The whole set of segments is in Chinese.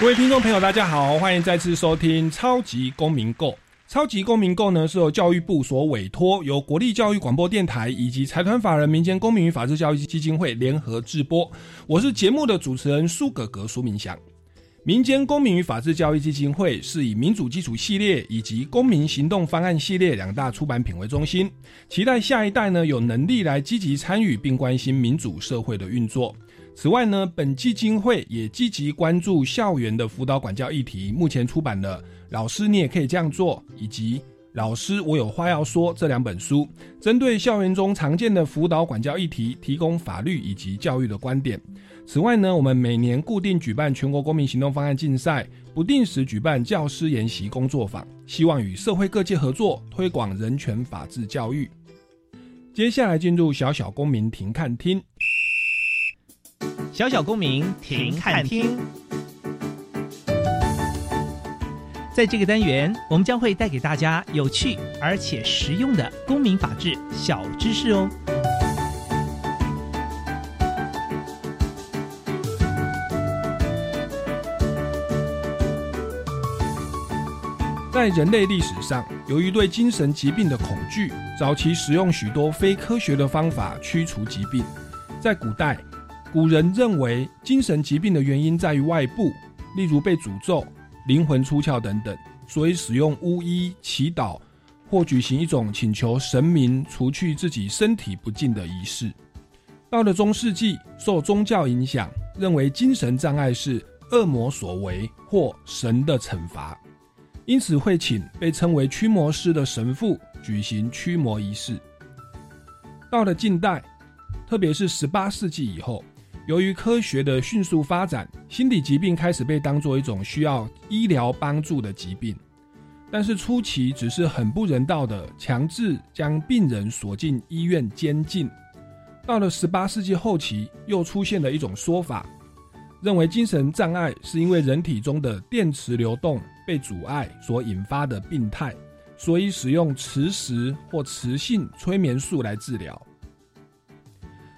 各位听众朋友，大家好，欢迎再次收听《超级公民购》。超级公民购呢是由教育部所委托，由国立教育广播电台以及财团法人民间公民与法治教育基金会联合制播。我是节目的主持人苏格格苏明祥。民间公民与法治教育基金会是以民主基础系列以及公民行动方案系列两大出版品为中心，期待下一代呢有能力来积极参与并关心民主社会的运作。此外呢，本基金会也积极关注校园的辅导管教议题，目前出版了。老师，你也可以这样做，以及老师，我有话要说这两本书，针对校园中常见的辅导管教议题，提供法律以及教育的观点。此外呢，我们每年固定举办全国公民行动方案竞赛，不定时举办教师研习工作坊，希望与社会各界合作，推广人权法治教育。接下来进入小小公民庭看厅，小小公民停看听。在这个单元，我们将会带给大家有趣而且实用的公民法治小知识哦。在人类历史上，由于对精神疾病的恐惧，早期使用许多非科学的方法驱除疾病。在古代，古人认为精神疾病的原因在于外部，例如被诅咒。灵魂出窍等等，所以使用巫医祈祷或举行一种请求神明除去自己身体不净的仪式。到了中世纪，受宗教影响，认为精神障碍是恶魔所为或神的惩罚，因此会请被称为驱魔师的神父举行驱魔仪式。到了近代，特别是十八世纪以后。由于科学的迅速发展，心理疾病开始被当作一种需要医疗帮助的疾病。但是初期只是很不人道的强制将病人锁进医院监禁。到了十八世纪后期，又出现了一种说法，认为精神障碍是因为人体中的电磁流动被阻碍所引发的病态，所以使用磁石或磁性催眠术来治疗。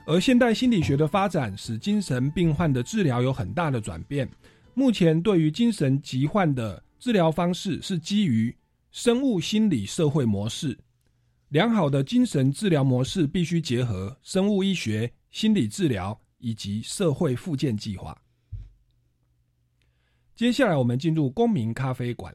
而现代心理学的发展使精神病患的治疗有很大的转变。目前对于精神疾患的治疗方式是基于生物心理社会模式。良好的精神治疗模式必须结合生物医学、心理治疗以及社会复健计划。接下来我们进入公民咖啡馆。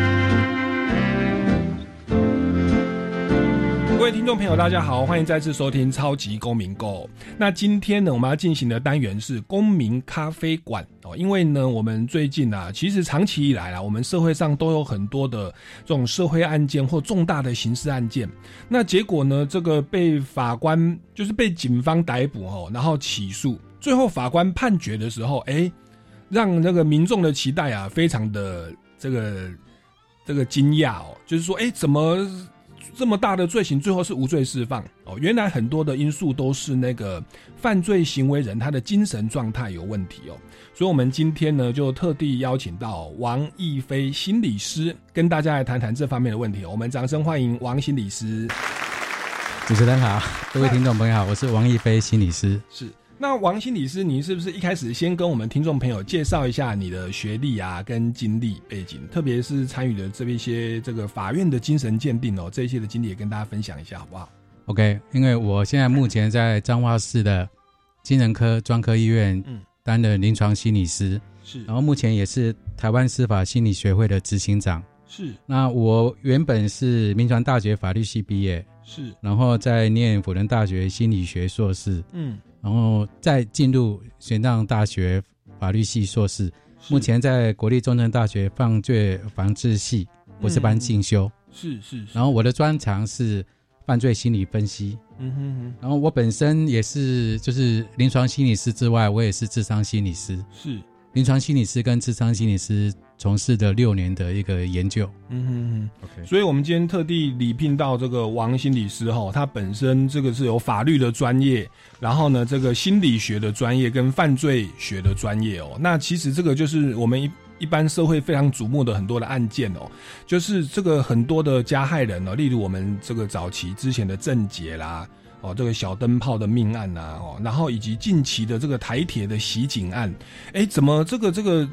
听众朋友，大家好，欢迎再次收听《超级公民购》。那今天呢，我们要进行的单元是公民咖啡馆哦。因为呢，我们最近啊，其实长期以来啊，我们社会上都有很多的这种社会案件或重大的刑事案件。那结果呢，这个被法官就是被警方逮捕哦，然后起诉，最后法官判决的时候，哎，让那个民众的期待啊，非常的这个这个惊讶哦，就是说，哎，怎么？这么大的罪行，最后是无罪释放哦。原来很多的因素都是那个犯罪行为人他的精神状态有问题哦。所以，我们今天呢，就特地邀请到王亦飞心理师，跟大家来谈谈这方面的问题。我们掌声欢迎王心理师。主持人好，各位听众朋友好，我是王亦飞心理师。是。那王心理师，您是不是一开始先跟我们听众朋友介绍一下你的学历啊，跟经历背景，特别是参与的这一些这个法院的精神鉴定哦，这一些的经历也跟大家分享一下，好不好？OK，因为我现在目前在彰化市的精神科专科医院嗯担任临床心理师，是，然后目前也是台湾司法心理学会的执行长，是。那我原本是民传大学法律系毕业，是，然后在念辅仁大学心理学硕士，嗯。然后再进入玄奘大学法律系硕士，目前在国立中正大学犯罪防治系博士班进修。是是。然后我的专长是犯罪心理分析。嗯哼哼。然后我本身也是就是临床心理师之外，我也是智商心理师。是。临床心理师跟智商心理师从事的六年的一个研究，嗯哼哼，OK，所以我们今天特地礼聘到这个王心理师哈，他本身这个是有法律的专业，然后呢，这个心理学的专业跟犯罪学的专业哦，那其实这个就是我们一一般社会非常瞩目的很多的案件哦，就是这个很多的加害人哦，例如我们这个早期之前的郑捷啦。哦，这个小灯泡的命案呐，哦，然后以及近期的这个台铁的袭警案，哎，怎么这个这个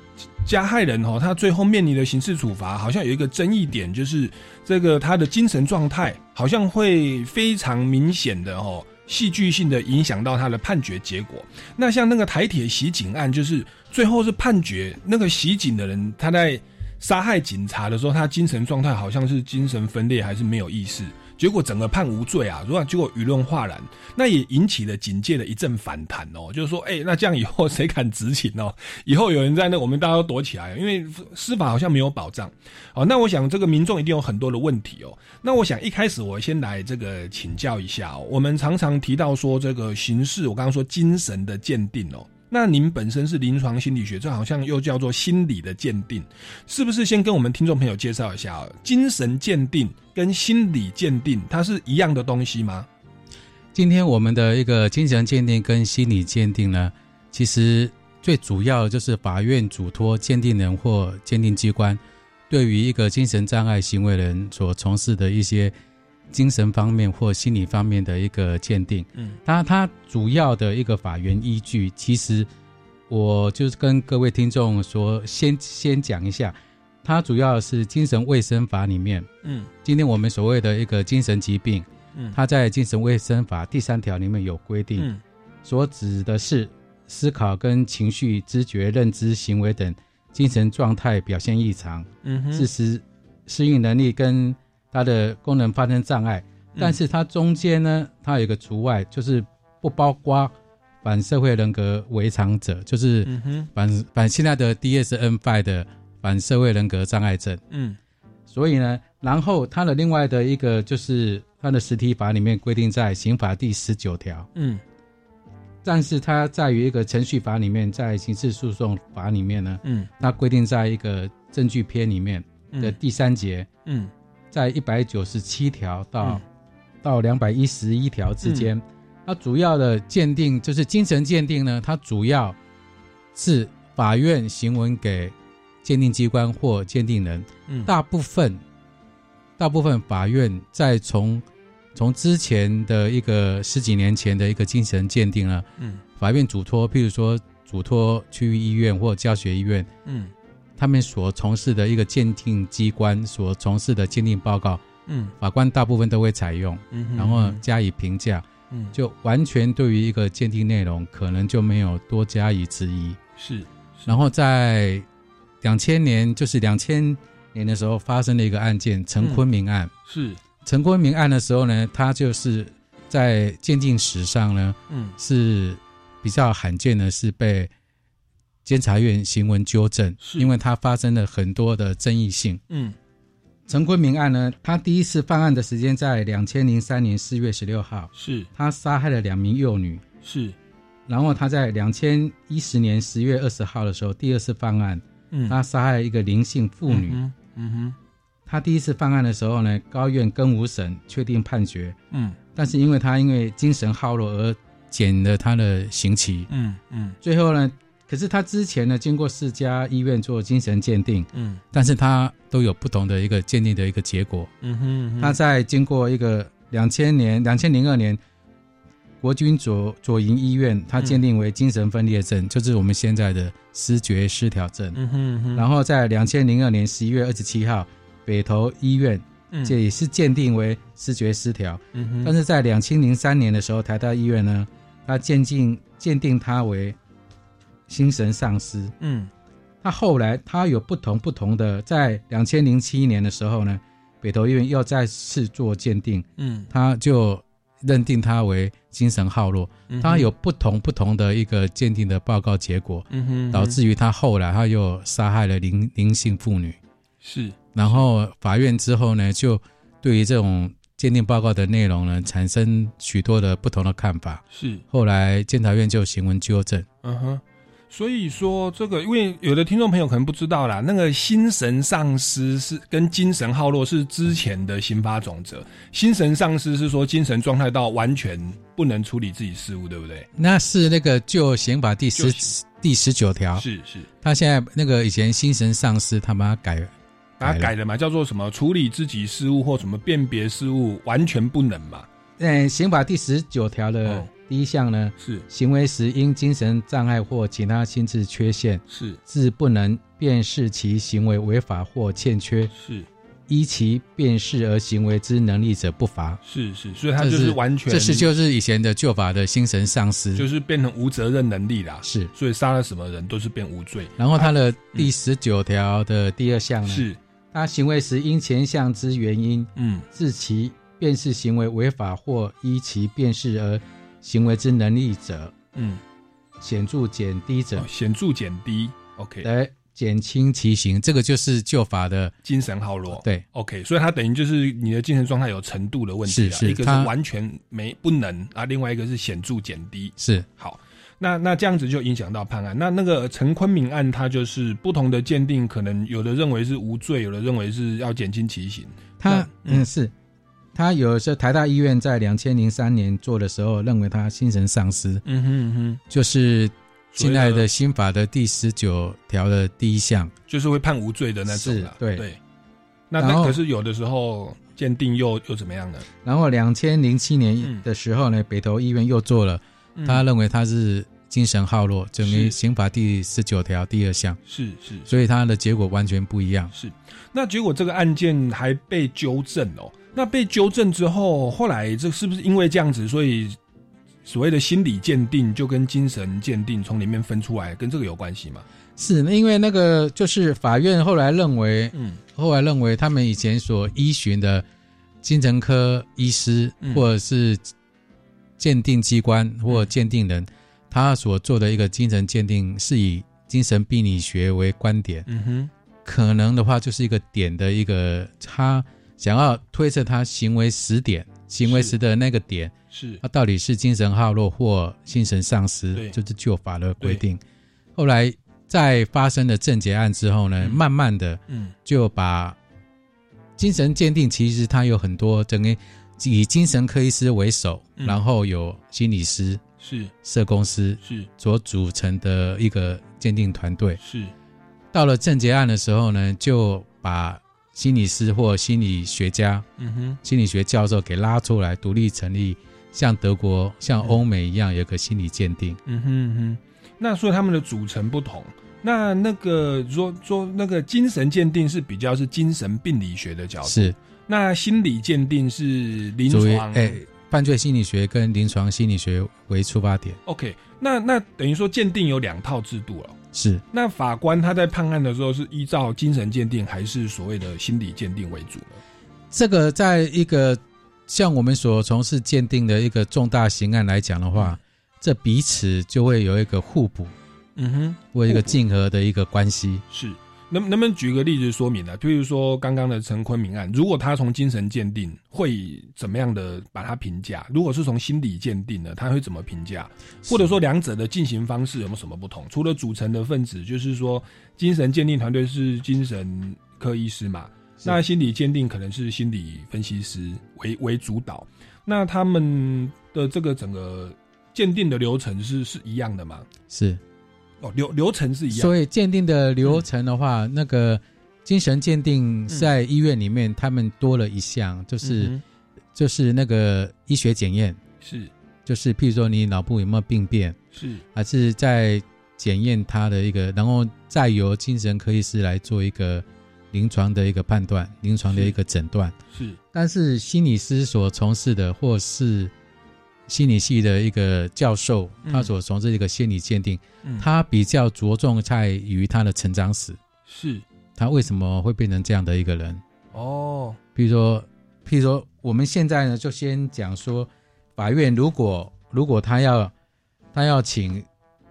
加害人哦，他最后面临的刑事处罚，好像有一个争议点，就是这个他的精神状态好像会非常明显的哦，戏剧性的影响到他的判决结果。那像那个台铁袭警案，就是最后是判决那个袭警的人他在杀害警察的时候，他精神状态好像是精神分裂，还是没有意识。结果整个判无罪啊！如果结果舆论哗然，那也引起了警界的一阵反弹哦。就是说，哎，那这样以后谁敢执勤哦？以后有人在那，我们大家都躲起来，因为司法好像没有保障。好，那我想这个民众一定有很多的问题哦。那我想一开始我先来这个请教一下哦。我们常常提到说这个刑事，我刚刚说精神的鉴定哦。那您本身是临床心理学，这好像又叫做心理的鉴定，是不是？先跟我们听众朋友介绍一下啊，精神鉴定跟心理鉴定它是一样的东西吗？今天我们的一个精神鉴定跟心理鉴定呢，其实最主要就是法院嘱托鉴定人或鉴定机关，对于一个精神障碍行为人所从事的一些。精神方面或心理方面的一个鉴定，嗯，它它主要的一个法源依据，其实我就是跟各位听众说，先先讲一下，它主要是精神卫生法里面，嗯，今天我们所谓的一个精神疾病，嗯，它在精神卫生法第三条里面有规定，嗯，所指的是思考跟情绪、知觉、认知、行为等精神状态表现异常，嗯自私适应能力跟它的功能发生障碍，但是它中间呢，它有一个除外，就是不包括反社会人格违常者，就是反反现在的 DSM-5 的反社会人格障碍症。嗯，所以呢，然后它的另外的一个就是它的实体法里面规定在刑法第十九条。嗯，但是它在于一个程序法里面，在刑事诉讼法里面呢，嗯，它规定在一个证据篇里面的第三节。嗯。在一百九十七条到到两百一十一条之间，它主要的鉴定就是精神鉴定呢。它主要是法院行文给鉴定机关或鉴定人。嗯，大部分大部分法院在从从之前的一个十几年前的一个精神鉴定呢，嗯，法院嘱托，譬如说嘱托区域医院或教学医院，嗯。他们所从事的一个鉴定机关所从事的鉴定报告，嗯，法官大部分都会采用，嗯，然后加以评价，嗯，就完全对于一个鉴定内容可能就没有多加以质疑，是。然后在两千年，就是两千年的时候发生了一个案件——陈坤明案，是。陈坤明案的时候呢，他就是在鉴定史上呢，嗯，是比较罕见的，是被。监察院行文纠正，因为他发生了很多的争议性。嗯，陈坤明案呢，他第一次犯案的时间在两千零三年四月十六号，是他杀害了两名幼女，是。然后他在两千一十年十月二十号的时候第二次犯案，嗯，他杀害了一个林姓妇女。嗯哼，他第一次犯案的时候呢，高院更无审确定判决，嗯，但是因为他因为精神耗弱而减了他的刑期。嗯嗯，最后呢。可是他之前呢，经过四家医院做精神鉴定，嗯，但是他都有不同的一个鉴定的一个结果，嗯哼，他在经过一个两千年、两千零二年，国军左左营医院，他鉴定为精神分裂症，就是我们现在的失觉失调症，嗯哼，然后在两千零二年十一月二十七号，北投医院，这也是鉴定为失觉失调，但是在两千零三年的时候，台大医院呢，他鉴定鉴定他为。精神丧失，嗯，他后来他有不同不同的，在两千零七年的时候呢，北投医院又再次做鉴定，嗯，他就认定他为精神耗弱，嗯他有不同不同的一个鉴定的报告结果，嗯哼导致于他后来他又杀害了灵灵性妇女，是。然后法院之后呢，就对于这种鉴定报告的内容呢，产生许多的不同的看法。是。后来监察院就行文纠正，嗯哼，所以说这个，因为有的听众朋友可能不知道啦，那个心神丧失是跟精神耗落是之前的刑法总则。心神丧失是说精神状态到完全不能处理自己事务，对不对？那是那个就刑法第十第十九条，是是，他现在那个以前心神丧失，他把它改把它改了嘛，叫做什么处理自己事务或什么辨别事务完全不能嘛？嗯，刑法第十九条的哦第一项呢，是行为时因精神障碍或其他心智缺陷，是致不能辨识其行为违法或欠缺，是依其辨识而行为之能力者不罚。是是，所以他就是完全这是就是以前的旧法的精神丧失，就是变成无责任能力啦。是。所以杀了什么人都是变无罪。然后他的第十九条的第二项呢，是他行为时因前项之原因，嗯致其辨识行为违法或依其辨识而行为之能力者，嗯，显著减低者哦，显著减低。OK，来减轻其刑。这个就是旧法的精神耗弱。对 OK，所以它等于就是你的精神状态有程度的问题是，一个是完全没不能啊，另外一个是显著减低。是好，那那这样子就影响到判案。那那个陈坤明案，他就是不同的鉴定，可能有的认为是无罪，有的认为是要减轻其刑。他嗯嗯是。他有时候台大医院在两千零三年做的时候，认为他精神丧失，嗯哼嗯哼，就是现在的新法的第十九条的第一项。就是会判无罪的那种啦。对对。那可是有的时候鉴定又又怎么样呢？然后两千零七嗯年的时候呢，北投医院又做了，嗯他认为他是精神耗弱，等于刑法第十九条第二项，是是所以他的结果完全不一样。是，那结果这个案件还被纠正哦。那被纠正之后，后来这是不是因为这样子，所以所谓的心理鉴定就跟精神鉴定从里面分出来，跟这个有关系吗？是因为那个就是法院后来认为，嗯。后来认为他们以前所依循的精神科医师嗯。或者是鉴定机关或鉴定人，他所做的一个精神鉴定是以精神病理学为观点，嗯哼，可能的话就是一个点的一个他想要推测他行为时点，行为时的那个点，是。他到底是精神耗弱或精神丧失对，就是旧法的规定。后来在发生了症结案之后呢，嗯。慢慢的嗯。就把精神鉴定，其实它有很多整个以精神科医师为首，嗯。然后有心理师、是。社工师是。所组成的一个鉴定团队。是。到了症结案的时候呢，就把心理师或心理学家、嗯哼心理学教授给拉出来，独立成立，像德国、像欧美一样，有个心理鉴定。嗯哼嗯哼。那所以他们的组成不同。那那个说说那个精神鉴定是比较是精神病理学的角度，是那心理鉴定是临床。哎，犯罪心理学跟临床心理学为出发点。OK，那那等于说鉴定有两套制度了。是那法官他在判案的时候是依照精神鉴定还是所谓的心理鉴定为主呢？这个，在一个像我们所从事鉴定的一个重大刑案来讲的话，这彼此就会有一个互补嗯哼，或一个竞合的一个关系。是。能能不能举个例子说明呢？譬如说刚刚的陈坤明案，如果他从精神鉴定会怎么样的把它评价？如果是从心理鉴定呢，他会怎么评价？或者说两者的进行方式有没有什么不同？除了组成的分子，就是说精神鉴定团队是精神科医师嘛，那心理鉴定可能是心理分析师为为主导，那他们的这个整个鉴定的流程是是一样的吗？是，哦，流流程是一样，所以鉴定的流程的话，那个精神鉴定在医院里面，他们多了一项，就是、嗯就是那个医学检验，是。就是譬如说你脑部有没有病变，是。还是在检验他的一个，然后再由精神科医师来做一个临床的一个判断，临床的一个诊断。是。但是心理师所从事的，或是心理系的一个教授，嗯。他所从事一个心理鉴定，嗯。他比较着重在于他的成长史，是。他为什么会变成这样的一个人？哦。比如说，譬如说，我们现在呢，就先讲说法院如果如果他要他要请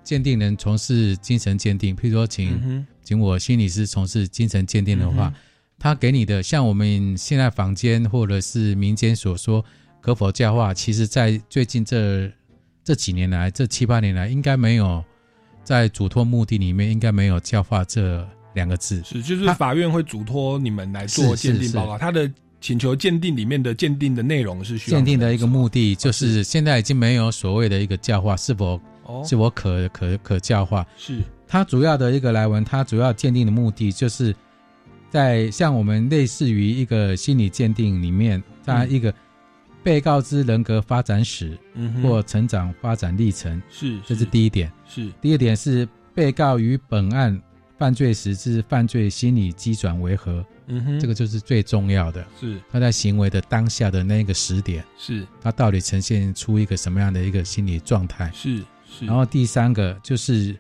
鉴定人从事精神鉴定，譬如说请、嗯，请我心理师从事精神鉴定的话，嗯他给你的像我们现在坊间或者是民间所说可否教化，其实在最近这这几年来，这七八年来，应该没有在嘱托目的里面应该没有教化这两个字。是，就是法院会嘱托你们来做鉴定报告，他的请求鉴定里面的鉴定的内容是需要鉴定的一个目目的就是现在已经没有所谓的一个教化是否哦，是否可可可教化，是。它主要的一个来文，它主要鉴定的目的就是在像我们类似于一个心理鉴定里面，它嗯。一个被告之人格发展史嗯，或成长发展历程，是这是第一点。是第二点是被告与本案犯罪时之犯罪心理机转为何，嗯哼，这个就是最重要的。是他在行为的当下的那个时点，是他到底呈现出一个什么样的一个心理状态？是是，然后第三个就是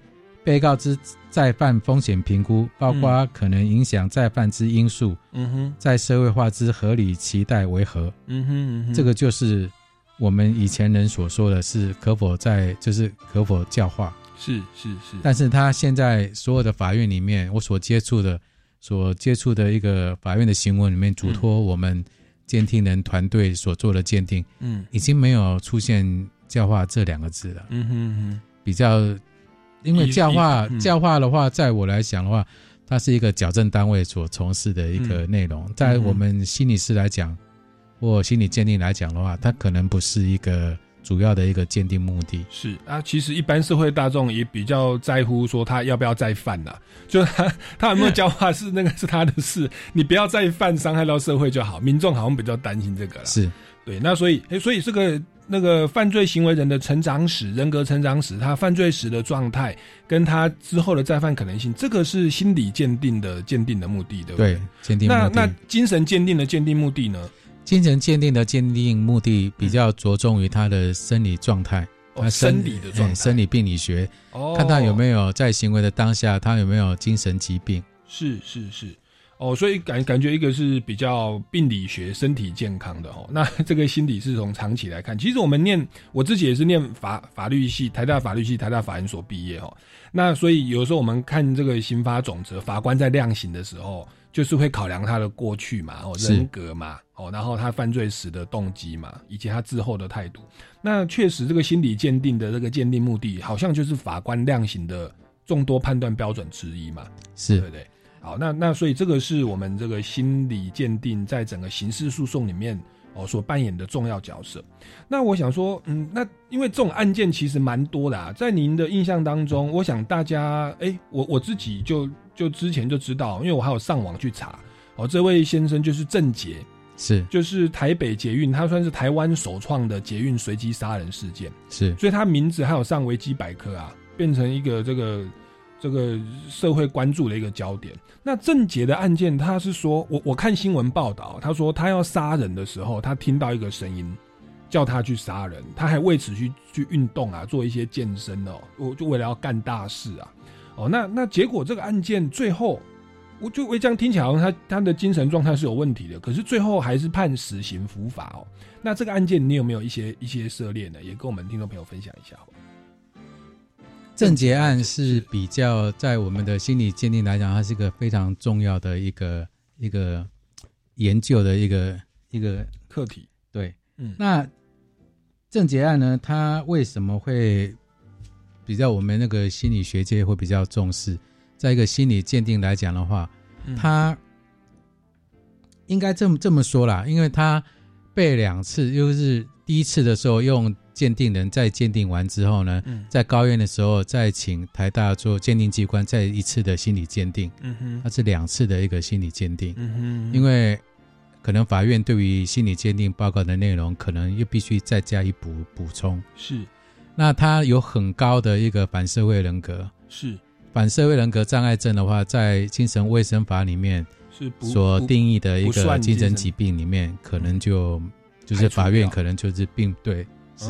被告之再犯风险评估，包括可能影响再犯之因素，嗯哼。在社会化之合理期待为何？嗯哼嗯哼，这个就是我们以前人所说的是可否在，就是可否教化。是是是，但是他现在所有的法院里面，我所接触的、所接触的一个法院的新闻里面，嘱托我们监听人团队所做的鉴定，嗯。已经没有出现教化这两个字了。嗯哼嗯比较，因为教化嗯教化的话，在我来讲的话，它是一个矫正单位所从事的一个内容，在我们心理师来讲，或心理鉴定来讲的话，它可能不是一个主要的一个鉴定目的。是啊，其实一般社会大众也比较在乎说他要不要再犯呐、就是他他有没有教化是那个是他的事，你不要再犯伤害到社会就好。民众好像比较担心这个啦。是对，那所以诶，所以这个那个犯罪行为人的成长史、人格成长史，他犯罪时的状态，跟他之后的再犯可能性，这个是心理鉴定的鉴定的目的，对不对？对鉴定目的。那那精神鉴定的鉴定目的呢？精神鉴定的鉴定目的比较着重于他的生理状态，哦，他生理的状态，哎生理病理学，哦，看他有没有在行为的当下，他有没有精神疾病。是是是，哦，所以感感觉一个是比较病理学、身体健康的哦，那 这个心理是从长期来看。其实我们念我自己也是念法法律系，台大法律系、台大法研所毕业哦。那所以有时候我们看这个刑法总则，法官在量刑的时候，就是会考量他的过去嘛，哦，人格嘛，哦，然后他犯罪时的动机嘛，以及他之后的态度。那确实，这个心理鉴定的这个鉴定目的，好像就是法官量刑的众多判断标准之一嘛。是对是不对？好，那那所以这个是我们这个心理鉴定在整个刑事诉讼里面哦所扮演的重要角色。那我想说，嗯，那因为这种案件其实蛮多的啊，在您的印象当中，我想大家，哎，我我自己就就之前就知道，因为我还有上网去查，哦，这位先生就是郑杰，是就是台北捷运，他算是台湾首创的捷运随机杀人事件。是所以他名字还有上维基百科啊，变成一个这个这个社会关注的一个焦点。那郑杰的案件，他是说我我看新闻报道，他说他要杀人的时候，他听到一个声音叫他去杀人，他还为此去去运动啊，做一些健身哦，我就为了要干大事啊。哦，那那结果这个案件最后，我就我这样听起来好像他他的精神状态是有问题的，可是最后还是判死刑伏法哦。那这个案件你有没有一些一些涉猎呢？也跟我们听众朋友分享一下好了。郑捷案是比较在我们的心理鉴定来讲，它是一个非常重要的一个一个研究的一个一个课题，对。嗯那症结案呢，它为什么会比较我们那个心理学界会比较重视？在一个心理鉴定来讲的话，嗯他应该这么这么说啦，因为他被两次，就是第一次的时候用鉴定人在鉴定完之后呢，嗯。在高院的时候再请台大做鉴定机关再一次的心理鉴定，嗯哼。它是两次的一个心理鉴定，嗯哼。因为可能法院对于心理鉴定报告的内容，可能又必须再加以补补充。是。那他有很高的一个反社会人格，是。反社会人格障碍症的话，在精神卫生法里面是所定义的一个精神。疾病里面，可能就就是法院可能就是并对是。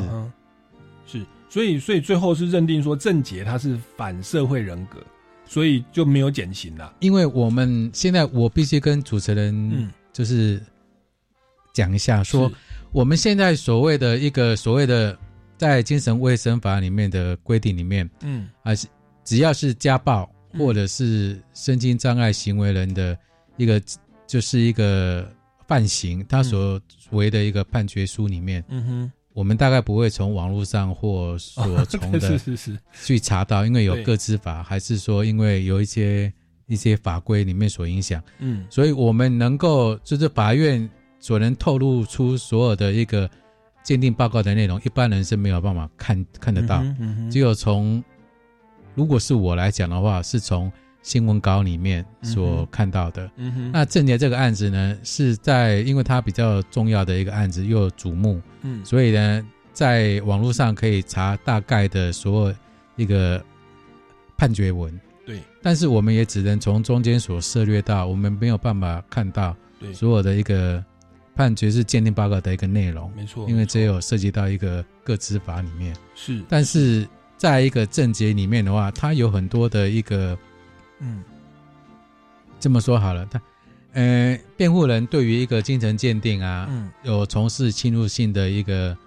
是，所以所以最后是认定说郑杰他是反社会人格，所以就没有减刑了。因为我们现在我必须跟主持人嗯，就是讲一下，说。是我们现在所谓的一个所谓的在精神卫生法里面的规定里面，嗯啊，是只要是家暴嗯或者是身心障碍行为人的一个，就是一个犯行，他所为的一个判决书里面，嗯哼，我们大概不会从网络上或所从的 去查到，因为有对。各资法，还是说因为有一些一些法规里面所影响，嗯。所以我们能够就是法院所能透露出所有的一个鉴定报告的内容，一般人是没有办法看看得到。嗯哼嗯只有从，如果是我来讲的话，是从新闻稿里面所看到的。嗯哼，那郑杰这个案子呢，是在因为它比较重要的一个案子，又有瞩目，嗯。所以呢，在网络上可以查大概的所有一个判决文。对。但是我们也只能从中间所涉略到，我们没有办法看到对，所有的一个判决是鉴定报告的一个内容，没错，因为这有涉及到一个个资法里面。是，但是在一个正节里面的话，它有很多的一个嗯。这么说好了，他呃，辩护人对于一个精神鉴定啊，嗯。有从事侵入性的一个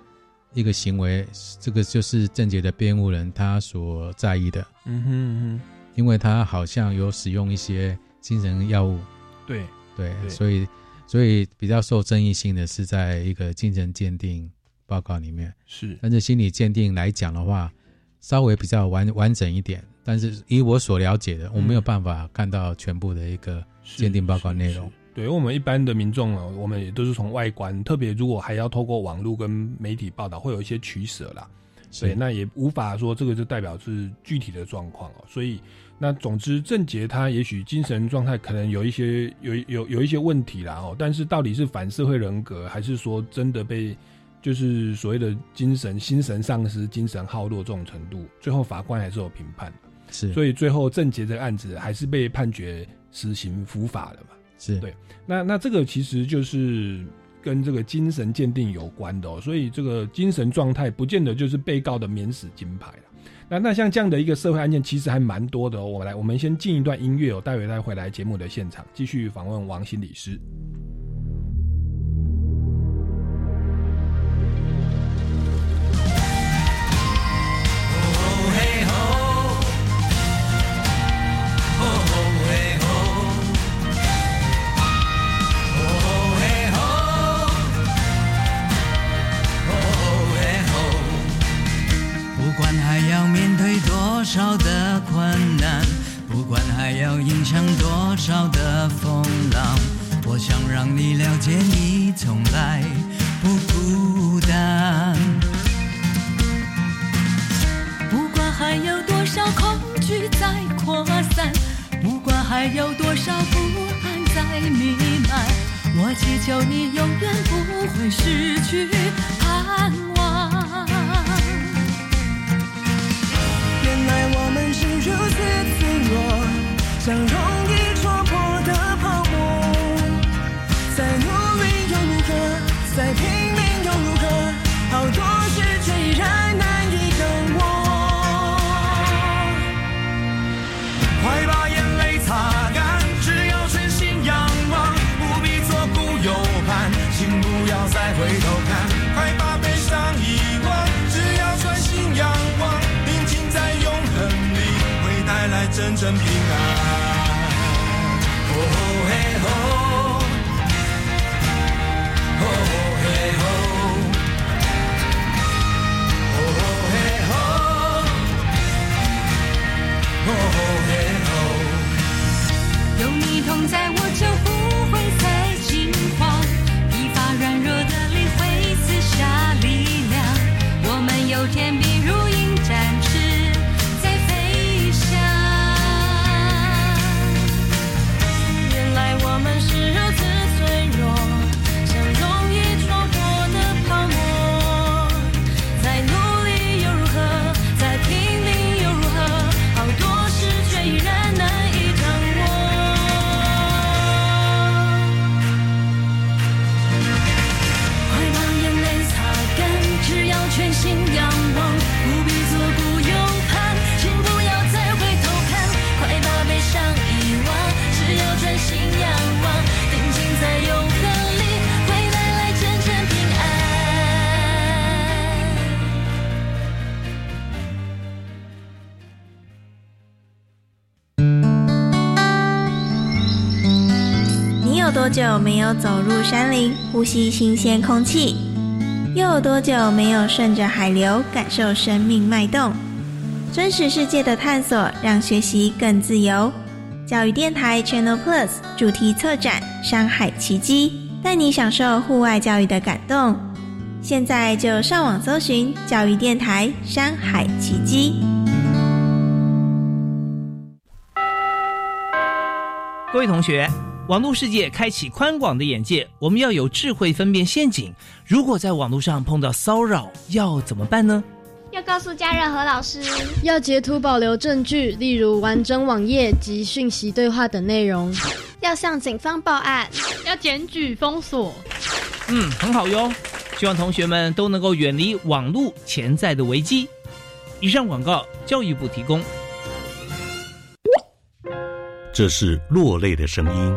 一个行为，这个就是郑杰的辩护人他所在意的，嗯哼嗯哼，因为他好像有使用一些精神药物，对，对所以所以比较受争议性的是在一个精神鉴定报告里面，是，但是心理鉴定来讲的话，稍微比较完完整一点。但是以我所了解的，我没有办法看到全部的一个是鉴定报告内容。对我们一般的民众呢，我们也都是从外观，特别如果还要透过网络跟媒体报道，会有一些取舍啦。对，那也无法说这个就代表是具体的状况哦。所以，那总之，郑杰他也许精神状态可能有一些有有有一些问题啦哦，但是到底是反社会人格，还是说真的被就是所谓的精神心神丧失、精神耗弱这种程度，最后法官还是有评判。是，所以最后郑杰这个案子还是被判决实行伏法了嘛。是对那那这个其实就是跟这个精神鉴定有关的哦，所以这个精神状态不见得就是被告的免死金牌了。那那像这样的一个社会案件，其实还蛮多的哦。我们来，我们先进一段音乐哦，待会再回来节目的现场，继续访问王心理师。久没有走入山林，呼吸新鲜空气？又有多久没有顺着海流，感受生命脉动？真实世界的探索，让学习更自由。教育电台 Channel Plus 主题策展《山海奇迹》，带你享受户外教育的感动。现在就上网搜寻教育电台《山海奇迹》。各位同学，网络世界开启宽广的眼界，我们要有智慧分辨陷阱。如果在网络上碰到骚扰，要怎么办呢？要告诉家人和老师，要截图保留证据，例如完整网页及讯息对话等内容。要向警方报案，要检举封锁。嗯，很好哟。希望同学们都能够远离网络潜在的危机。以上广告，教育部提供。这是落泪的声音，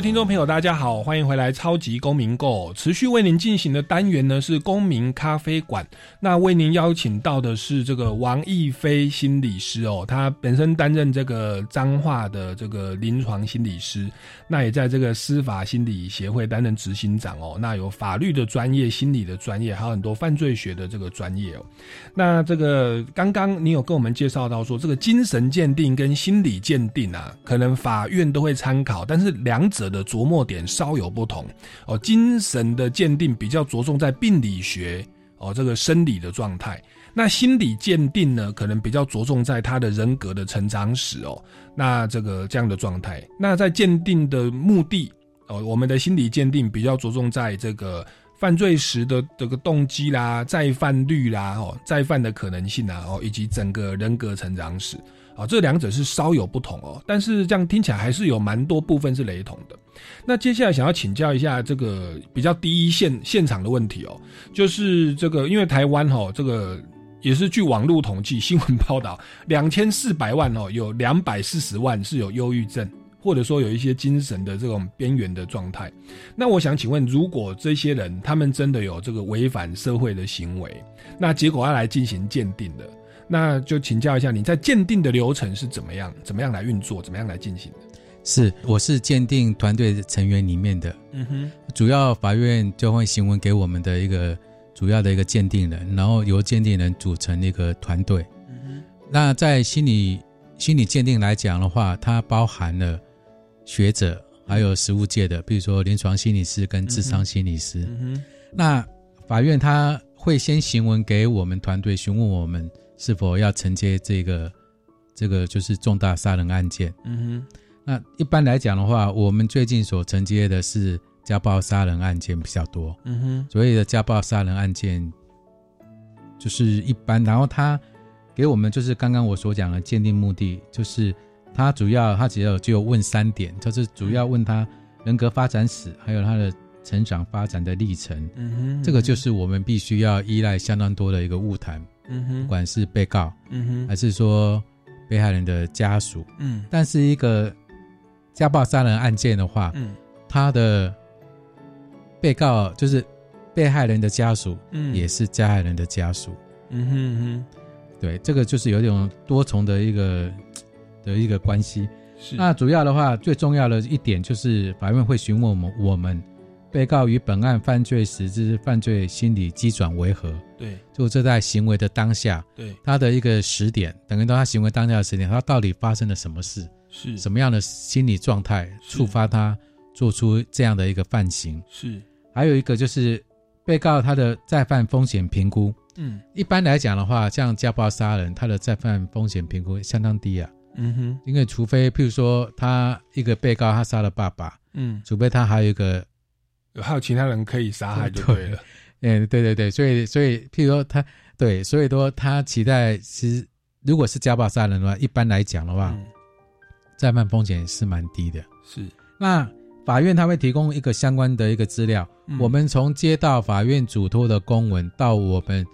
听众朋友，大家好，欢迎回来《超级公民购》，持续为您进行的单元呢是公民咖啡馆。那为您邀请到的是这个王义飞心理师哦，他本身担任这个彰化的这个临床心理师，那也在这个司法心理协会担任执行长哦。那有法律的专业、心理的专业，还有很多犯罪学的这个专业哦。那这个刚刚你有跟我们介绍到说，这个精神鉴定跟心理鉴定啊，可能法院都会参考，但是两者的琢磨点稍有不同哦。精神的鉴定比较着重在病理学哦，这个生理的状态；那心理鉴定呢，可能比较着重在他的人格的成长史哦。那这个这样的状态，那在鉴定的目的哦，我们的心理鉴定比较着重在这个。犯罪时的这个动机啦、再犯率啦、哦再犯的可能性啊、哦以及整个人格成长史啊，这两者是稍有不同哦，但是这样听起来还是有蛮多部分是雷同的。那接下来想要请教一下这个比较第一现现场的问题哦，就是这个因为台湾哈、这个也是据网络统计新闻报道，两千四百万哦，有两百四十万是有忧郁症。或者说有一些精神的这种边缘的状态，那我想请问，如果这些人他们真的有这个违反社会的行为，那结果要来进行鉴定的，那就请教一下，你在鉴定的流程是怎么样，怎么样来运作，怎么样来进行的？是，我是鉴定团队成员里面的，嗯哼，主要法院就会行文给我们的一个主要的一个鉴定人，然后由鉴定人组成一个团队。嗯哼，那在心理心理鉴定来讲的话，它包含了。学者还有实务界的，比如说临床心理师跟智商心理师。嗯哼那法院他会先行文给我们团队，询问我们是否要承接这个这个就是重大杀人案件。嗯哼。那一般来讲的话，我们最近所承接的是家暴杀人案件比较多。嗯哼。所谓的家暴杀人案件，就是一般，然后他给我们就是刚刚我所讲的鉴定目的，就是。他主要，他只要就问三点，就是主要问他人格发展史，还有他的成长发展的历程。嗯哼，这个就是我们必须要依赖相当多的一个物谈。嗯哼，不管是被告，嗯哼，还是说被害人的家属，嗯，但是一个家暴杀人案件的话，嗯，他的被告就是被害人的家属，嗯，也是加害人的家属。嗯哼哼，对，这个就是有一种多重的一个。的一个关系，是。那主要的话，最重要的一点就是法院会询问我们我们被告与本案犯罪时之犯罪心理机转为何？对，就这在行为的当下，对他的一个时点，等于到他行为当下的时点，他到底发生了什么事？是什么样的心理状态触发他做出这样的一个犯行？是，还有一个就是被告他的再犯风险评估。嗯，一般来讲的话，像家暴杀人，他的再犯风险评估相当低啊。嗯哼，因为除非譬如说他一个被告他杀了爸爸，嗯，除非他还有一个还有其他人可以杀害就对了。嗯，对对对，所以所以譬如说他对，所以说他期待其实如果是家暴杀人的话，一般来讲的话，再犯风险是蛮低的。是，那法院他会提供一个相关的一个资料，嗯我们从接到法院嘱托的公文到我们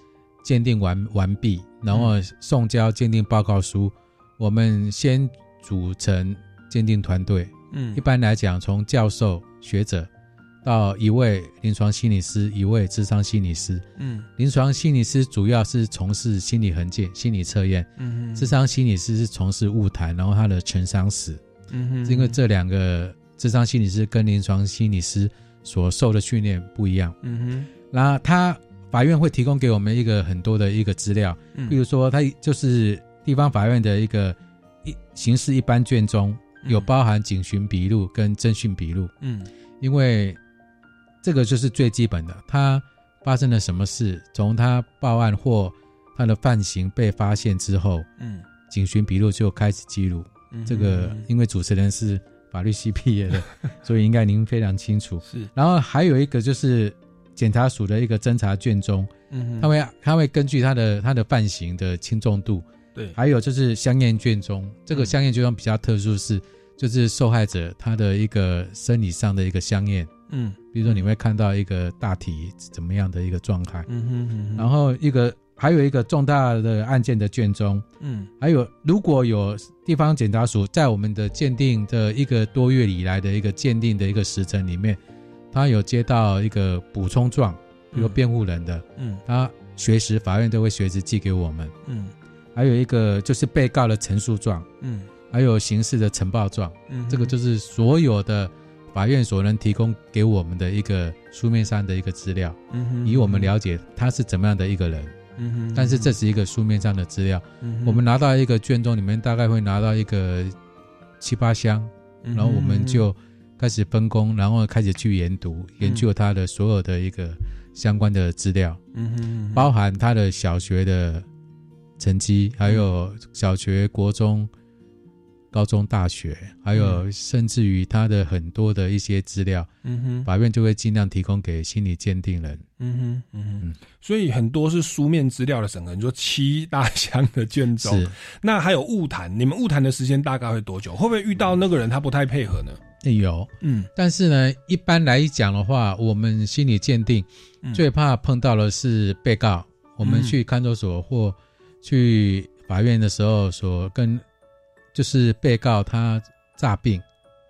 鉴定完完毕，然后送交鉴定报告书，我们先组成鉴定团队。嗯一般来讲，从教授、学者到一位临床心理师、一位智商心理师。嗯。临床心理师主要是从事心理痕迹、心理测验，嗯哼。智商心理师是从事物谈，然后他的全伤史。嗯哼。因为这两个智商心理师跟临床心理师所受的训练不一样。嗯哼，那他法院会提供给我们一个很多的一个资料，嗯。比如说他就是地方法院的一个一刑事一般卷中有包含警询笔录跟侦讯笔录，嗯。因为这个就是最基本的，他发生了什么事，从他报案或他的犯行被发现之后，嗯，警询笔录就开始记录。嗯。这个因为主持人是法律系毕业的，所以应该您非常清楚。是，然后还有一个就是检察署的一个侦查卷宗，嗯哼。他会他会根据他的他的犯行的轻重度，对。还有就是香验卷宗，这个香验卷宗比较特殊是，就是受害者他的一个生理上的一个香验，嗯，比如说你会看到一个大体怎么样的一个状态，嗯哼嗯哼。然后一个还有一个重大的案件的卷宗，嗯。还有如果有地方检察署在我们的鉴定的一个多月以来的一个鉴定的一个时程里面，他有接到一个补充状，比如辩护人的，嗯。他随时法院都会随时寄给我们。嗯。还有一个就是被告的陈述状，嗯。还有刑事的呈报状，嗯这个就是所有的法院所能提供给我们的一个书面上的一个资料，嗯哼。以我们了解他是怎么样的一个人。嗯哼但是这是一个书面上的资料，嗯哼。我们拿到一个卷宗里面大概会拿到一个七八箱，嗯然后我们就开始分工，然后开始去研读、研究他的所有的一个相关的资料，嗯哼嗯哼。包含他的小学的成绩，还有小学、国中、高中、大学，还有甚至于他的很多的一些资料，嗯哼法院就会尽量提供给心理鉴定人。嗯哼嗯哼，所以很多是书面资料的审核，你说七大箱的卷宗是，那还有物谈，你们物谈的时间大概会多久？会不会遇到那个人他不太配合呢？有，嗯，但是呢，一般来讲的话，我们心理鉴定嗯最怕碰到的是被告。我们嗯去看守所或去法院的时候，所跟就是被告他诈病，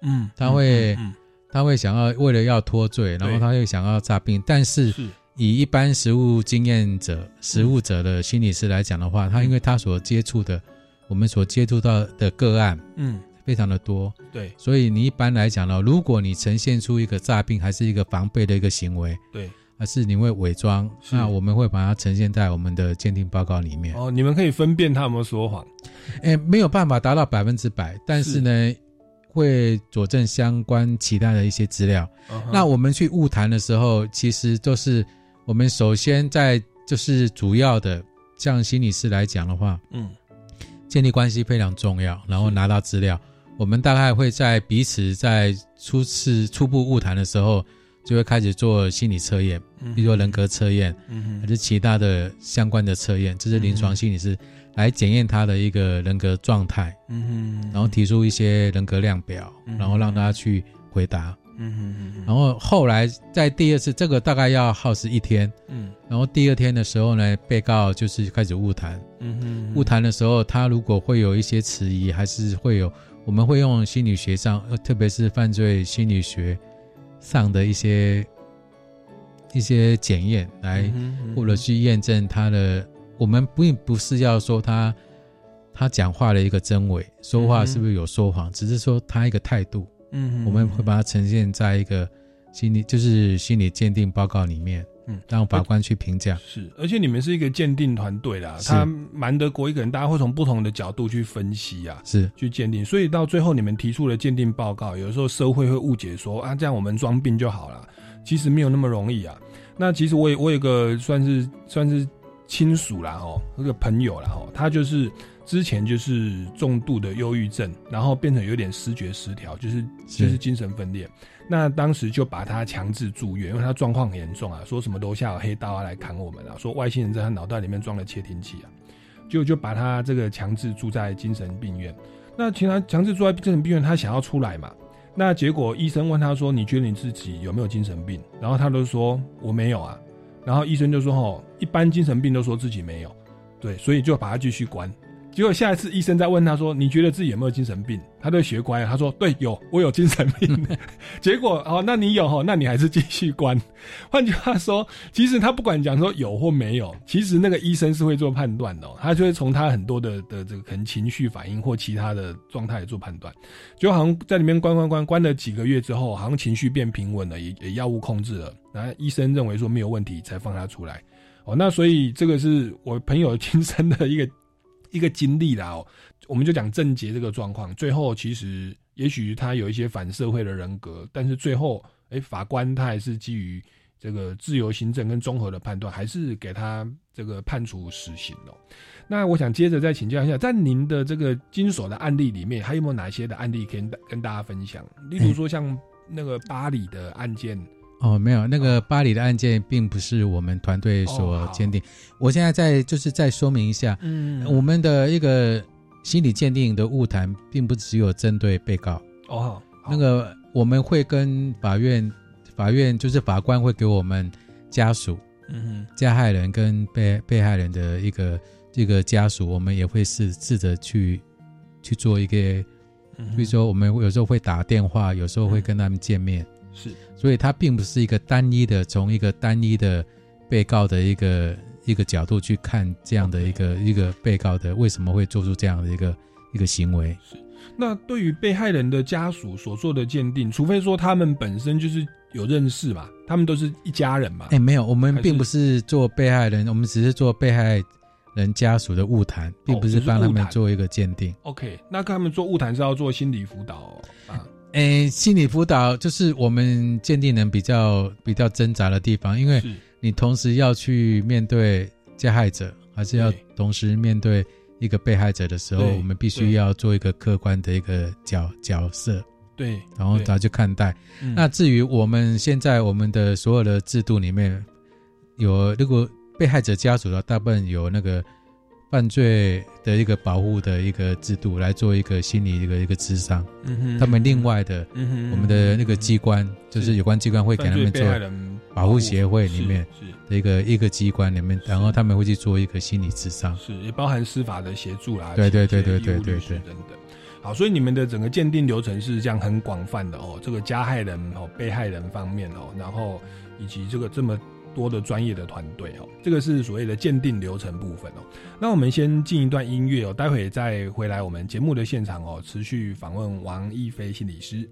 嗯，他会嗯嗯他会想要为了要脱罪，然后他又想要诈病，但是是以一般实务经验者、实务者的心理师来讲的话，他因为他所接触的，我们所接触到的个案，嗯，非常的多，对。所以你一般来讲呢，如果你呈现出一个诈病还是一个防备的一个行为，对，还是你会伪装，那我们会把它呈现在我们的鉴定报告里面。哦，你们可以分辨他有没有说谎。哎，没有办法达到百分之百，但是呢，会佐证相关其他的一些资料。那我们去误谈的时候，其实都是我们首先在就是主要的，像心理师来讲的话，嗯，建立关系非常重要，然后拿到资料，我们大概会在彼此在初次初步误谈的时候，就会开始做心理测验，嗯比如说人格测验，嗯还是其他的相关的测验，这是临床心理师来检验他的一个人格状态，然后提出一些人格量表，嗯然后让他去回答。嗯哼嗯，然后后来在第二次，这个大概要耗时一天，嗯。然后第二天的时候呢，被告就是开始误谈，误谈的时候，他如果会有一些迟疑，还是会有，我们会用心理学上，呃特别是犯罪心理学上的一些一些检验来，或者去验证他的。我们并不是要说他他讲话的一个真伪，说话是不是有说谎，只是说他一个态度。嗯我们会把它呈现在一个心理就是心理鉴定报告里面，嗯，让法官去评价。是，而且你们是一个鉴定团队啦，他瞒得过一个人，大家会从不同的角度去分析啊，是去鉴定，所以到最后你们提出了鉴定报告，有时候社会会误解说啊，这样我们装病就好了，其实没有那么容易啊。那其实我也我有个算是算是亲属啦哦，那个朋友啦哦，他就是之前就是重度的忧郁症，然后变成有点失觉失调，就是是就是精神分裂。那当时就把他强制住院，因为他状况很严重啊，说什么楼下有黑道啊来砍我们啊，说外星人在他脑袋里面装了窃听器啊，就就把他这个强制住在精神病院。那其他强制住在精神病院，他想要出来嘛？那结果医生问他说：“你觉得你自己有没有精神病？”然后他都说：“我没有啊。”然后医生就说：“哦，一般精神病都说自己没有，对，所以就把他继续关。”结果下一次医生再问他说：“你觉得自己有没有精神病？”他都学乖了，他说：“对，有，我有精神病。”结果哦，那你有哦，那你还是继续关。换句话说，其实他不管讲说有或没有，其实那个医生是会做判断的、哦，他就会从他很多的的这个可能情绪反应或其他的状态做判断。就好像在里面关关关关了几个月之后，好像情绪变平稳了，也也药物控制了，然后医生认为说没有问题，才放他出来。哦，那所以这个是我朋友亲身的一个一个经历啦。哦，我们就讲症结这个状况，最后其实也许他有一些反社会的人格，但是最后，哎，法官他还是基于这个自由行政跟综合的判断，还是给他这个判处死刑哦。那我想接着再请教一下，在您的这个金锁的案例里面，还有没有哪些的案例可以跟跟大家分享？例如说像那个巴黎的案件，哦，没有，那个巴黎的案件并不是我们团队所鉴定。我现在再就是再说明一下，嗯。我们的一个心理鉴定的误谈，并不只有针对被告。哦，那个我们会跟法院，法院就是法官会给我们家属、嗯加害人跟被被害人的一个这个家属，我们也会试试着去去做一个，嗯比如说我们有时候会打电话，有时候会跟他们见面。是，所以它并不是一个单一的，从一个单一的被告的一个一个角度去看这样的一个一个被告的为什么会做出这样的一个一个行为。是那对于被害人的家属所做的鉴定，除非说他们本身就是有认识嘛，他们都是一家人嘛。哎，没有，我们并不是做被害人，我们只是做被害人家属的误谈，并不是帮他们做一个鉴定。OK，那跟他们做误谈是要做心理辅导哦啊。诶，心理辅导就是我们鉴定人比较比较挣扎的地方，因为你同时要去面对加害者，还是要同时面对一个被害者的时候，我们必须要做一个客观的一个角角色，对，对然后他去看待。嗯。那至于我们现在我们的所有的制度里面，有如果被害者家属的大部分有那个犯罪的一个保护的一个制度来做一个心理一个一个智商。嗯哼他们另外的，嗯哼我们的那个机关，就是有关机关会给他们做保护协会里面的一个一个机关里面，然后他们会去做一个心理智商。是也包含司法的协助啦，对对对对对对对等等。好，所以你们的整个鉴定流程是这样很广泛的哦，这个加害人哦、被害人方面哦，然后以及这个这么多的专业的团队哦，这个是所谓的鉴定流程部分哦。那我们先进一段音乐哦，待会再回来我们节目的现场哦，持续访问王一飞心理师。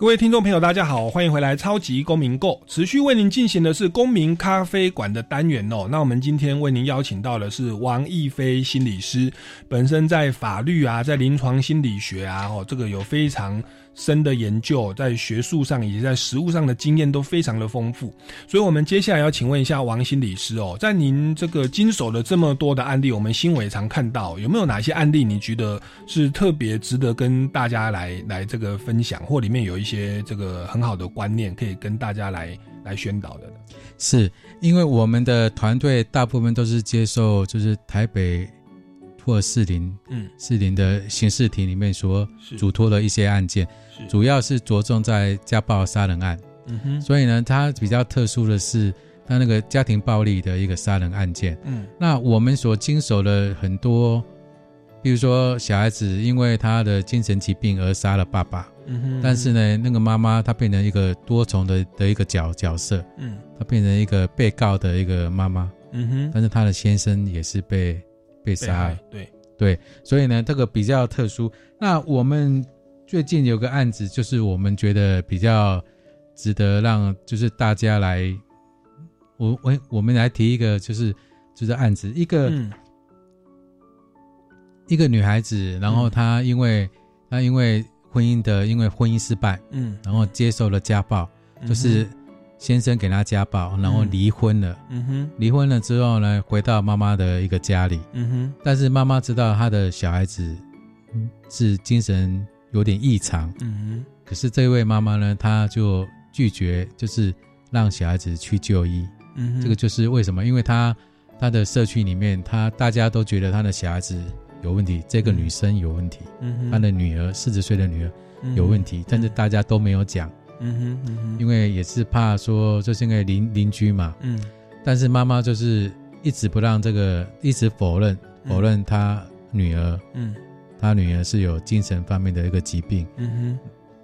各位听众朋友，大家好，欢迎回来《超级公民购》，持续为您进行的是公民咖啡馆的单元哦。那我们今天为您邀请到的是王逸飞心理师，本身在法律啊，在临床心理学啊，哦，这个有非常深的研究，在学术上以及在实务上的经验都非常的丰富。所以，我们接下来要请问一下王心理师哦，在您这个经手的这么多的案例，我们新闻常看到有没有哪些案例你觉得是特别值得跟大家来来这个分享，或里面有一些这个很好的观念可以跟大家来来宣导的呢？是因为我们的团队大部分都是接受就是台北或士林，嗯，士林的刑事庭里面所是。嘱托的一些案件，是。主要是着重在家暴杀人案。嗯哼，所以呢，它比较特殊的是，它那个家庭暴力的一个杀人案件。嗯。那我们所经手的很多，比如说小孩子因为他的精神疾病而杀了爸爸，嗯哼。但是呢，那个妈妈她变成一个多重的的一个角角色，嗯。她变成一个被告的一个妈妈，嗯哼，但是她的先生也是被被被杀害了，对，对，所以呢，这个比较特殊。那我们最近有个案子，就是我们觉得比较值得让就是大家来，我我我们来提一个就是就是案子，一个、嗯。一个女孩子，然后她因为、她因为婚姻的因为婚姻失败，嗯。然后接受了家暴，就是先生给他家暴，然后离婚了。嗯哼，离婚了之后呢，回到妈妈的一个家里，嗯哼，但是妈妈知道她的小孩子嗯是精神有点异常，嗯可是这位妈妈呢，她就拒绝，就是让小孩子去就医。嗯哼。这个就是为什么？因为她她的社区里面，她大家都觉得她的小孩子有问题，这个女生有问题，嗯哼。她的女儿四十岁的女儿有问题，但是大家都没有讲，嗯哼嗯哼，因为也是怕说，就是因为邻邻居嘛，嗯。但是妈妈就是一直不让这个，一直否认否认她女儿，嗯。她女儿是有精神方面的一个疾病。嗯哼。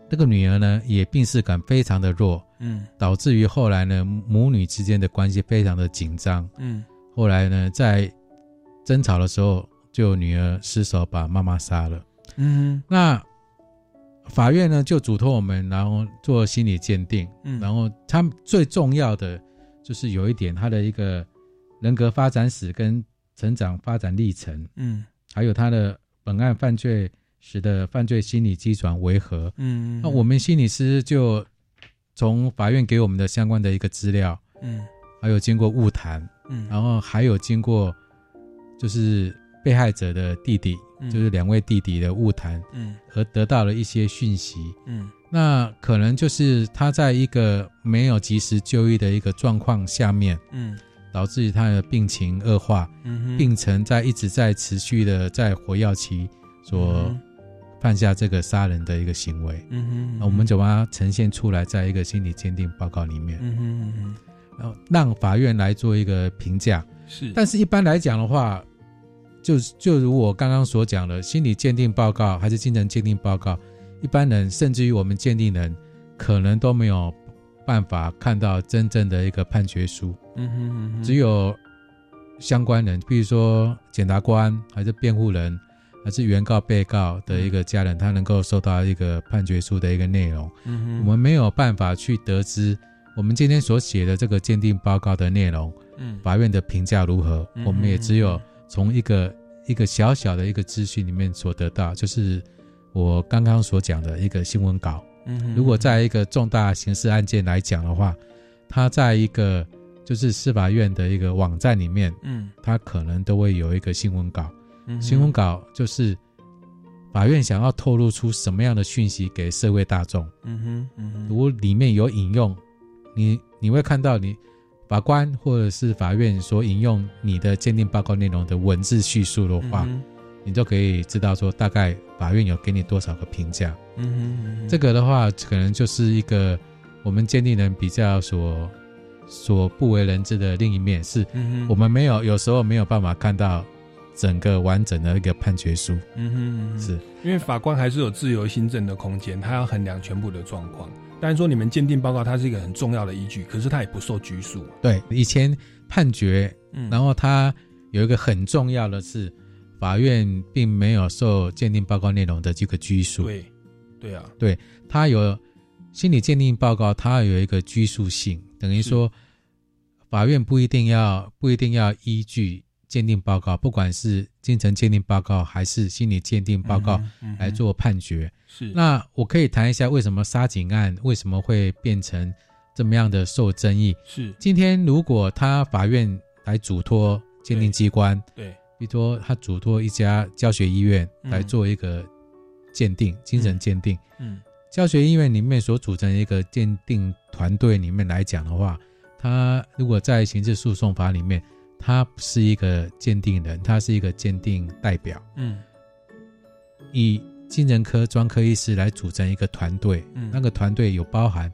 这个女儿呢，也病视感非常的弱，嗯。导致于后来呢，母女之间的关系非常的紧张。嗯。后来呢，在争吵的时候，就女儿失手把妈妈杀了。嗯那法院呢，就嘱托我们，然后做心理鉴定，嗯。然后他们最重要的就是有一点，他的一个人格发展史跟成长发展历程，嗯。还有他的本案犯罪时的犯罪心理基转为何？嗯。那我们心理师就从法院给我们的相关的一个资料，嗯。还有经过误谈，嗯。然后还有经过就是被害者的弟弟，嗯。就是两位弟弟的误谈，嗯。而得到了一些讯息。嗯。那可能就是他在一个没有及时就医的一个状况下面，嗯。导致于他的病情恶化，嗯哼。病程在一直在持续的在活药期所嗯犯下这个杀人的一个行为。嗯哼。那我们就把它呈现出来，在一个心理鉴定报告里面，嗯哼嗯哼。然后让法院来做一个评价。是，但是一般来讲的话，就就如我刚刚所讲的，心理鉴定报告还是精神鉴定报告，一般人甚至于我们鉴定人，可能都没有办法看到真正的一个判决书。嗯哼嗯哼只有相关人，比如说检察官，还是辩护人，还是原告、被告的一个家人，他能够收到一个判决书的一个内容。嗯哼我们没有办法去得知我们今天所写的这个鉴定报告的内容，嗯法院的评价如何，嗯我们也只有从一个一个小小的一个资讯里面所得到，就是我刚刚所讲的一个新闻稿。嗯如果在一个重大刑事案件来讲的话，它在一个就是司法院的一个网站里面，嗯它可能都会有一个新闻稿。嗯新闻稿就是法院想要透露出什么样的讯息给社会大众。嗯哼嗯哼如果里面有引用，你你会看到你法官或者是法院所引用你的鉴定报告内容的文字叙述的话，嗯你就可以知道说大概法院有给你多少个评价。嗯哼嗯哼这个的话，可能就是一个我们鉴定人比较所所不为人知的另一面，是我们没有有时候没有办法看到整个完整的一个判决书。嗯哼嗯哼是因为法官还是有自由新政的空间，他要衡量全部的状况。当然说你们鉴定报告它是一个很重要的依据，可是它也不受拘束。对，以前判决，嗯然后它有一个很重要的是，法院并没有受鉴定报告内容的这个拘束。对，对啊，对，它有心理鉴定报告，它有一个拘束性，等于说法院不一定要不一定要依据鉴定报告，不管是精神鉴定报告还是心理鉴定报告来做判决。是那我可以谈一下为什么杀警案为什么会变成这么样的受争议？是今天如果他法院来嘱托鉴定机关，对，比如说他嘱托一家教学医院嗯来做一个鉴定，精神鉴定。嗯教学医院里面所组成一个鉴定团队里面来讲的话，他如果在刑事诉讼法里面，他不是一个鉴定人，他是一个鉴定代表，嗯。以精神科专科医师来组成一个团队，嗯。那个团队有包含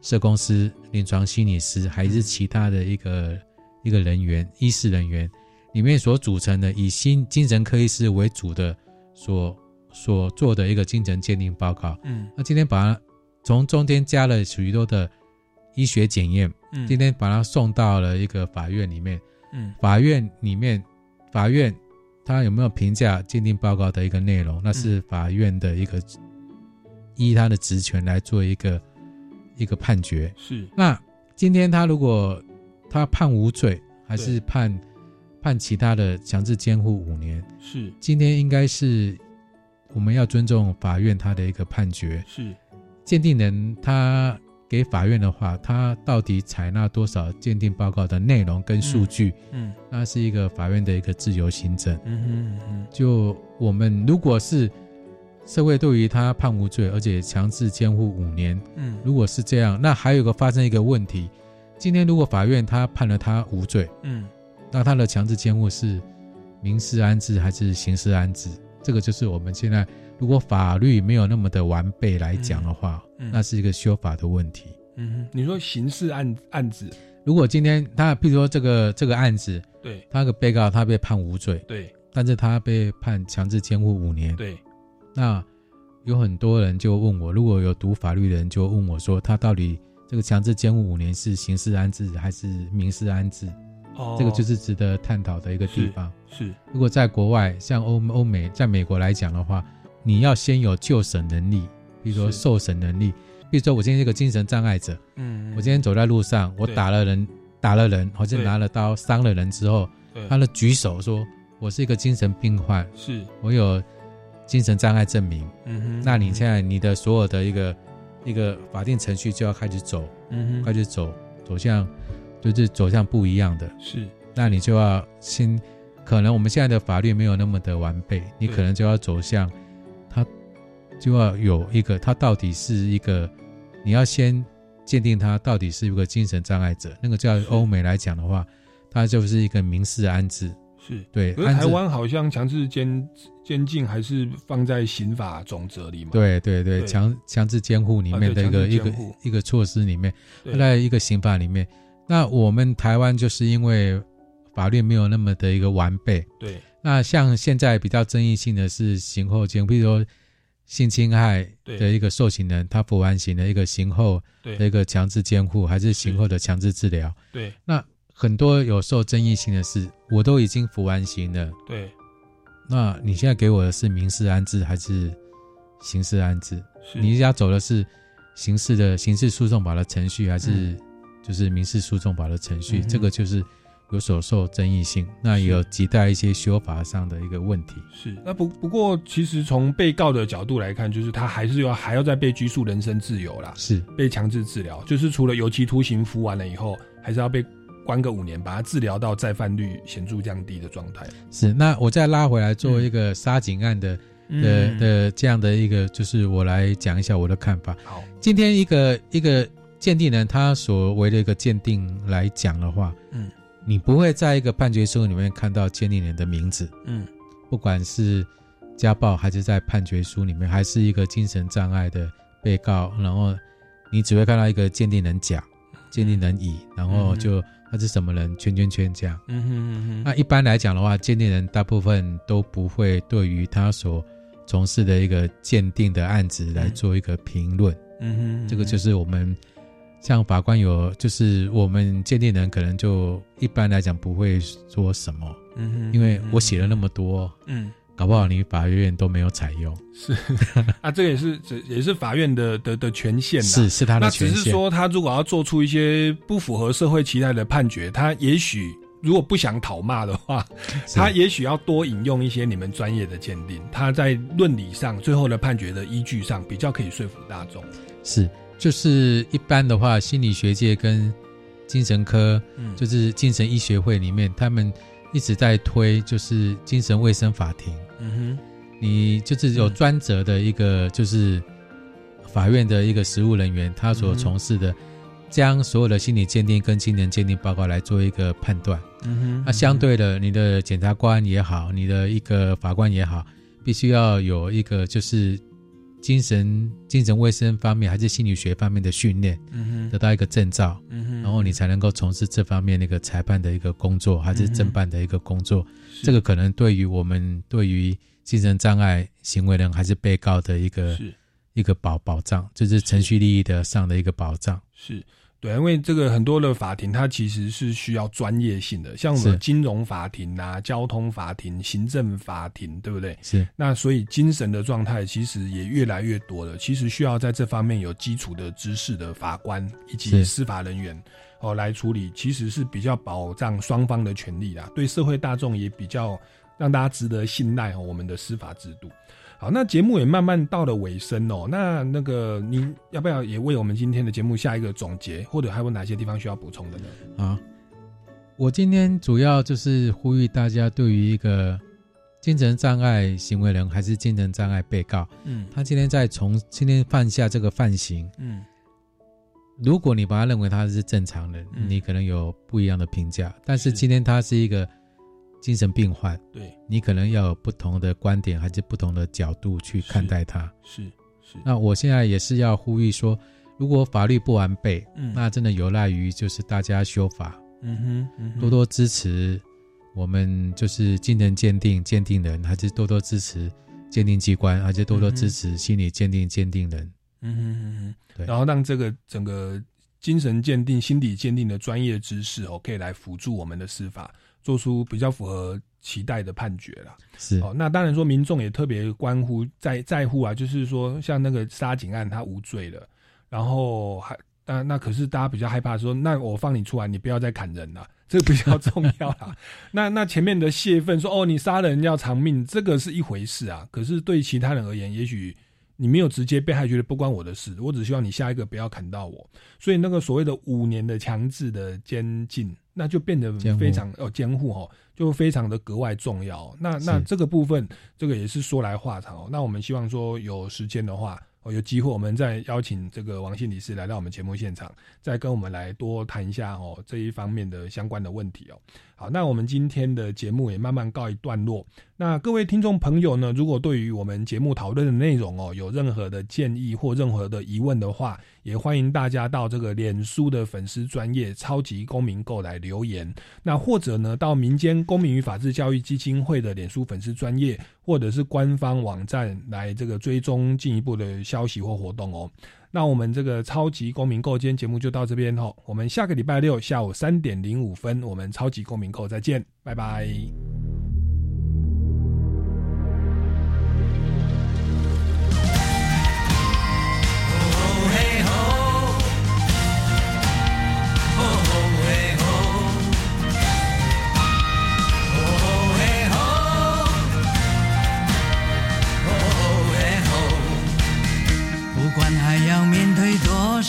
社工师、临床心理师，还是其他的一个一个人员、医师人员，里面所组成的以心精神科医师为主的所所做的一个精神鉴定报告。嗯。那今天把它从中间加了许多的医学检验，嗯。今天把它送到了一个法院里面，嗯。法院里面法院他有没有评价鉴定报告的一个内容，那是法院的一个依他的职权来做一个一个判决。是。那今天他如果他判无罪，还是判判其他的强制监护五年，是。今天应该是我们要尊重法院他的一个判决。是。鉴定人他给法院的话，他到底采纳多少鉴定报告的内容跟数据？嗯那是一个法院的一个自由行政。嗯哼嗯就我们如果是社会对于他判无罪，而且强制监护五年，嗯如果是这样，那还有一个发生一个问题，今天如果法院他判了他无罪，嗯那他的强制监护是民事安置还是刑事安置？这个就是我们现在如果法律没有那么的完备来讲的话，嗯嗯。那是一个修法的问题。嗯哼，你说刑事案案子。如果今天他，譬如说这个这个案子，对。他个被告他被判无罪，对。但是他被判强制监护五年，对。那有很多人就问我，如果有读法律的人就问我说，他到底这个强制监护五年是刑事安置还是民事安置？哦。这个就是值得探讨的一个地方。是如果在国外，像欧欧美，在美国来讲的话，你要先有救审能力，比如说受审能力。比如说，我今天是个精神障碍者，嗯我今天走在路上，我打了人，打了人，或者拿了刀伤了人之后对，他的举手说我是一个精神病患，是。我有精神障碍证明。嗯哼那你现在你的所有的一个一个法定程序就要开始走，嗯哼。开始走走向就是走向不一样的。是。那你就要先，可能我们现在的法律没有那么的完备，你可能就要走向，他就要有一个，他到底是一个，你要先鉴定他到底是一个精神障碍者，那个叫欧美来讲的话，他就是一个民事安置，是。对，可是安台湾好像强制监监禁还是放在刑法总则里嘛？对对对，强强制监护里啊面的一个、一个一个措施里面，在一个刑法里面。那我们台湾就是因为法律没有那么的一个完备，对。那像现在比较争议性的是刑后监，比如说性侵害的一个受刑人，他服完刑的一个刑后对。的一个强制监护，还是刑后的强制治疗。对。那很多有受争议性的事，我都已经服完刑了，对。那你现在给我的是民事安置还是刑事安置？是。你要走的是刑事的刑事诉讼法的程序，还是就是民事诉讼法的程序？这个就是有所受争议性，那也有亟待一些修法上的一个问题。是。那不不过，其实从被告的角度来看，就是他还是要还要再被拘束人身自由啦，是被强制治疗，就是除了有期徒刑服完了以后，还是要被关个五年，把他治疗到再犯率显著降低的状态。是，那我再拉回来做一个杀警案的、嗯的的这样的一个，就是我来讲一下我的看法。好，今天一个一个鉴定人他所为的一个鉴定来讲的话，嗯，你不会在一个判决书里面看到鉴定人的名字，嗯，不管是家暴还是在判决书里面，还是一个精神障碍的被告，然后你只会看到一个鉴定人甲、鉴定人乙，然后就他是什么人，圈圈圈这样。嗯哼嗯哼，那一般来讲的话，鉴定人大部分都不会对于他所从事的一个鉴定的案子来做一个评论。嗯哼，这个就是我们像法官有，就是我们鉴定人可能就一般来讲不会说什么，嗯哼，因为我写了那么多，嗯，搞不好你法院都没有采用。是。啊，这个也是这也是法院的的的权限啦，是是他的权限。那只是说，他如果要做出一些不符合社会期待的判决，他也许如果不想讨骂的话，他也许要多引用一些你们专业的鉴定，他在论理上最后的判决的依据上比较可以说服大众。是，就是一般的话，心理学界跟精神科，嗯就是精神医学会里面，他们一直在推，就是精神卫生法庭。嗯哼你就是有专责的一个，就是法院的一个实务人员，他所从事的，将所有的心理鉴定跟精神鉴定报告来做一个判断。嗯哼，那相对的，你的检察官也好，你的一个法官也好，必须要有一个就是精神精神卫生方面还是心理学方面的训练，嗯得到一个证照，嗯然后你才能够从事这方面那个裁判的一个工作，还是侦办的一个工作。这个可能对于我们对于精神障碍行为人还是被告的一个一个保保障，就是程序利益的上的一个保障。是对，因为这个很多的法庭它其实是需要专业性的，像我们金融法庭啊、交通法庭、行政法庭，对不对？是那所以精神的状态其实也越来越多了，其实需要在这方面有基础的知识的法官以及司法人员哦来处理，其实是比较保障双方的权利啦，对社会大众也比较让大家值得信赖哦我们的司法制度。好，那节目也慢慢到了尾声哦。那那个您要不要也为我们今天的节目下一个总结，或者还有哪些地方需要补充的呢？啊，我今天主要就是呼吁大家，对于一个精神障碍行为人还是精神障碍被告，嗯他今天在从今天犯下这个犯行，嗯如果你把他认为他是正常人，嗯你可能有不一样的评价。但是是今天他是一个精神病患，对，你可能要有不同的观点，还是不同的角度去看待他。是是，那我现在也是要呼吁说，如果法律不完备，嗯。那真的有赖于就是大家修法，嗯哼嗯哼。多多支持我们就是精神鉴定鉴定人，还是多多支持鉴定机关，还是多多支持心理鉴定鉴定人。嗯哼嗯哼，对。然后让这个整个精神鉴定、心理鉴定的专业知识哦，可以来辅助我们的司法，做出比较符合期待的判决啦。是哦，那当然说民众也特别关乎在在乎啊，就是说像那个杀警案他无罪了，然后还那那可是大家比较害怕说，那我放你出来，你不要再砍人了。这个比较重要啦。那那前面的泄愤说哦，你杀人要偿命，这个是一回事啊。可是对其他人而言，也许你没有直接被害，觉得不关我的事，我只希望你下一个不要砍到我。所以那个所谓的五年的强制的监禁，那就变得非常哦监护哦，就非常的格外重要。那那这个部分，这个也是说来话长哦。那我们希望说有时间的话。哦，有机会我们再邀请这个王信理事来到我们节目现场，再跟我们来多谈一下哦这一方面的相关的问题哦。好，那我们今天的节目也慢慢告一段落。那各位听众朋友呢，如果对于我们节目讨论的内容哦有任何的建议或任何的疑问的话，也欢迎大家到这个脸书的粉丝专业超级公民购来留言。那或者呢，到民间公民与法治教育基金会的脸书粉丝专业，或者是官方网站来这个追踪进一步的消息或活动哦。那我们这个超级公民购今天节目就到这边哦，我们下个礼拜六下午三点零五分，我们超级公民购再见，拜拜。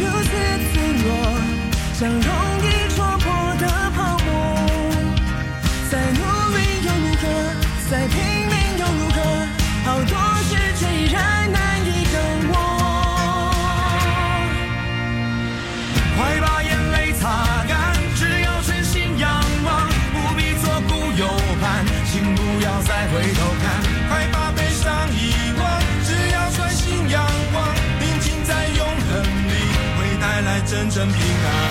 如此脆弱，像平安。